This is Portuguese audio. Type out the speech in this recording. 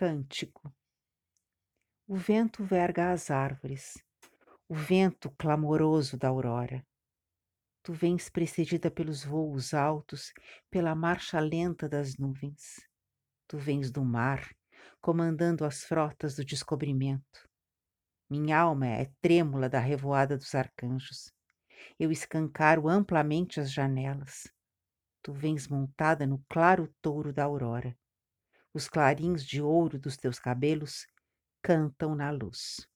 Cântico O vento verga as árvores, o vento clamoroso da aurora. Tu vens precedida pelos voos altos, pela marcha lenta das nuvens. Tu vens do mar, comandando as frotas do descobrimento. Minha alma é trêmula da revoada dos arcanjos. Eu escancaro amplamente as janelas. Tu vens montada no claro touro da aurora os clarins de ouro dos teus cabelos cantam na luz.